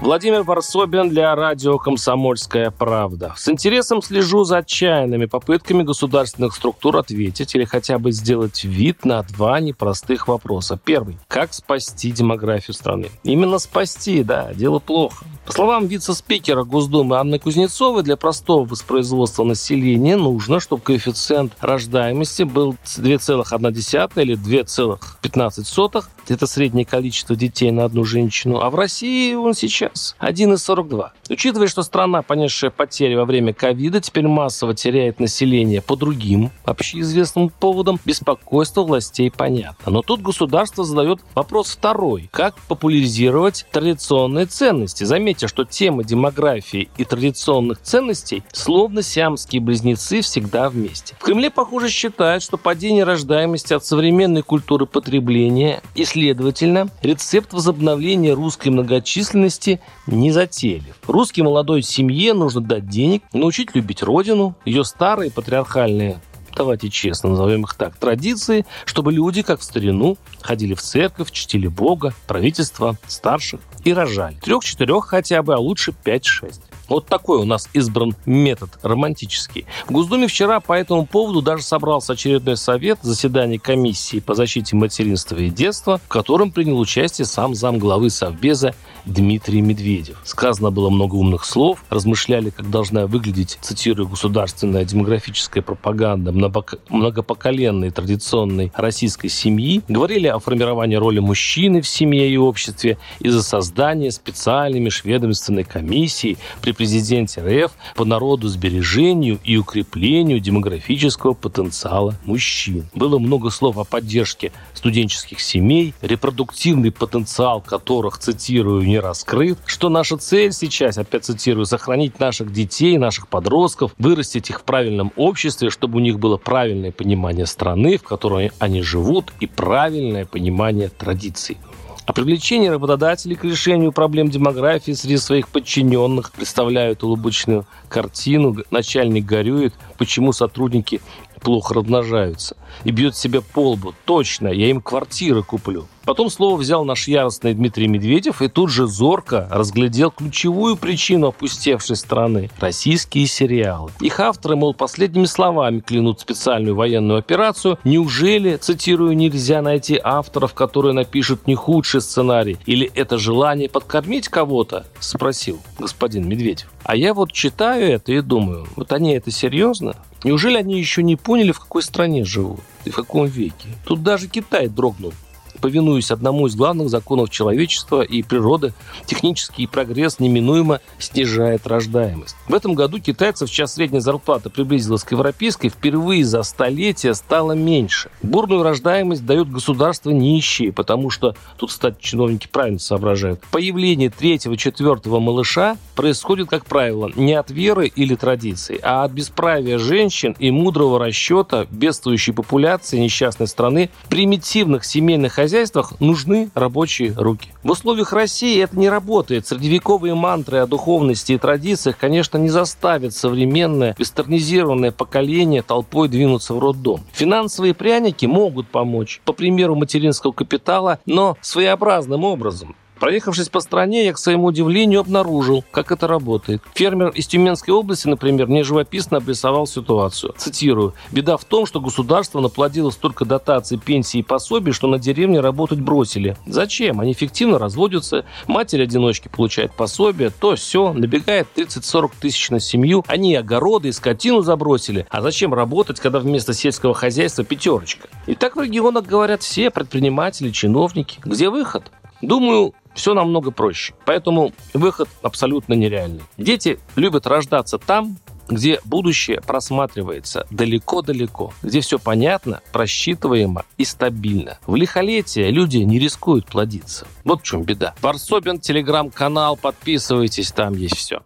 Владимир Варсобин для радио «Комсомольская правда». С интересом слежу за отчаянными попытками государственных структур ответить или хотя бы сделать вид на два непростых вопроса. Первый. Как спасти демографию страны? Именно спасти, да, дело плохо. По словам вице-спикера Госдумы Анны Кузнецовой, для простого воспроизводства населения нужно, чтобы коэффициент рождаемости был 2,1 или 2,15. Это среднее количество детей на одну женщину. А в России он сейчас 1,42. Учитывая, что страна, понесшая потери во время ковида, теперь массово теряет население по другим общеизвестным поводам, беспокойство властей понятно. Но тут государство задает вопрос второй. Как популяризировать традиционные ценности? Заметьте, что тема демографии и традиционных ценностей словно сиамские близнецы всегда вместе. В Кремле, похоже, считают, что падение рождаемости от современной культуры потребления и, следовательно, рецепт возобновления русской многочисленности не затейлив. Русской молодой семье нужно дать денег, научить любить родину, ее старые патриархальные давайте честно назовем их так, традиции, чтобы люди, как в старину, ходили в церковь, чтили Бога, правительство, старших и рожали. Трех-четырех хотя бы, а лучше пять-шесть. Вот такой у нас избран метод романтический. В Госдуме вчера по этому поводу даже собрался очередной совет заседания комиссии по защите материнства и детства, в котором принял участие сам зам главы Совбеза Дмитрий Медведев. Сказано было много умных слов, размышляли, как должна выглядеть, цитирую, государственная демографическая пропаганда многопоколенной традиционной российской семьи, говорили о формировании роли мужчины в семье и обществе из-за создания специальной межведомственной комиссии при президенте РФ по народу сбережению и укреплению демографического потенциала мужчин. Было много слов о поддержке студенческих семей, репродуктивный потенциал которых, цитирую, не раскрыт, что наша цель сейчас, опять цитирую, сохранить наших детей, наших подростков, вырастить их в правильном обществе, чтобы у них было правильное понимание страны, в которой они живут, и правильное понимание традиций. А привлечение работодателей к решению проблем демографии среди своих подчиненных представляют улыбочную картину. Начальник горюет, почему сотрудники плохо размножаются. И бьет себя по лбу. Точно, я им квартиры куплю. Потом слово взял наш яростный Дмитрий Медведев и тут же зорко разглядел ключевую причину опустевшей страны – российские сериалы. Их авторы, мол, последними словами клянут специальную военную операцию. Неужели, цитирую, нельзя найти авторов, которые напишут не худший сценарий? Или это желание подкормить кого-то? Спросил господин Медведев. А я вот читаю это и думаю, вот они это серьезно? Неужели они еще не поняли, в какой стране живут и в каком веке? Тут даже Китай дрогнул повинуясь одному из главных законов человечества и природы, технический прогресс неминуемо снижает рождаемость. В этом году китайцев час средняя зарплата приблизилась к европейской, впервые за столетие стало меньше. Бурную рождаемость дают государства нищие, потому что, тут, кстати, чиновники правильно соображают, появление третьего, четвертого малыша происходит, как правило, не от веры или традиций, а от бесправия женщин и мудрого расчета бедствующей популяции несчастной страны, примитивных семейных хозяйств хозяйствах нужны рабочие руки. В условиях России это не работает. Средневековые мантры о духовности и традициях, конечно, не заставят современное вестернизированное поколение толпой двинуться в роддом. Финансовые пряники могут помочь, по примеру материнского капитала, но своеобразным образом. Проехавшись по стране, я, к своему удивлению, обнаружил, как это работает. Фермер из Тюменской области, например, мне живописно обрисовал ситуацию. Цитирую. «Беда в том, что государство наплодило столько дотаций, пенсий и пособий, что на деревне работать бросили. Зачем? Они эффективно разводятся, матери-одиночки получают пособие, то все, набегает 30-40 тысяч на семью, они огороды и скотину забросили. А зачем работать, когда вместо сельского хозяйства пятерочка? И так в регионах говорят все предприниматели, чиновники. Где выход? Думаю, все намного проще. Поэтому выход абсолютно нереальный. Дети любят рождаться там, где будущее просматривается далеко-далеко, где все понятно, просчитываемо и стабильно. В лихолетие люди не рискуют плодиться. Вот в чем беда. Варсобин, телеграм-канал, подписывайтесь, там есть все.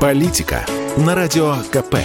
Политика на Радио КП